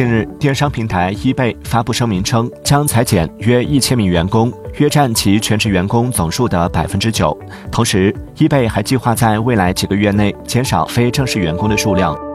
近日电商平台 ebay 发布声明称将裁减约一千名员工约占其全职员工总数的百分之九。同时 ebay 还计划在未来几个月内减少非正式员工的数量。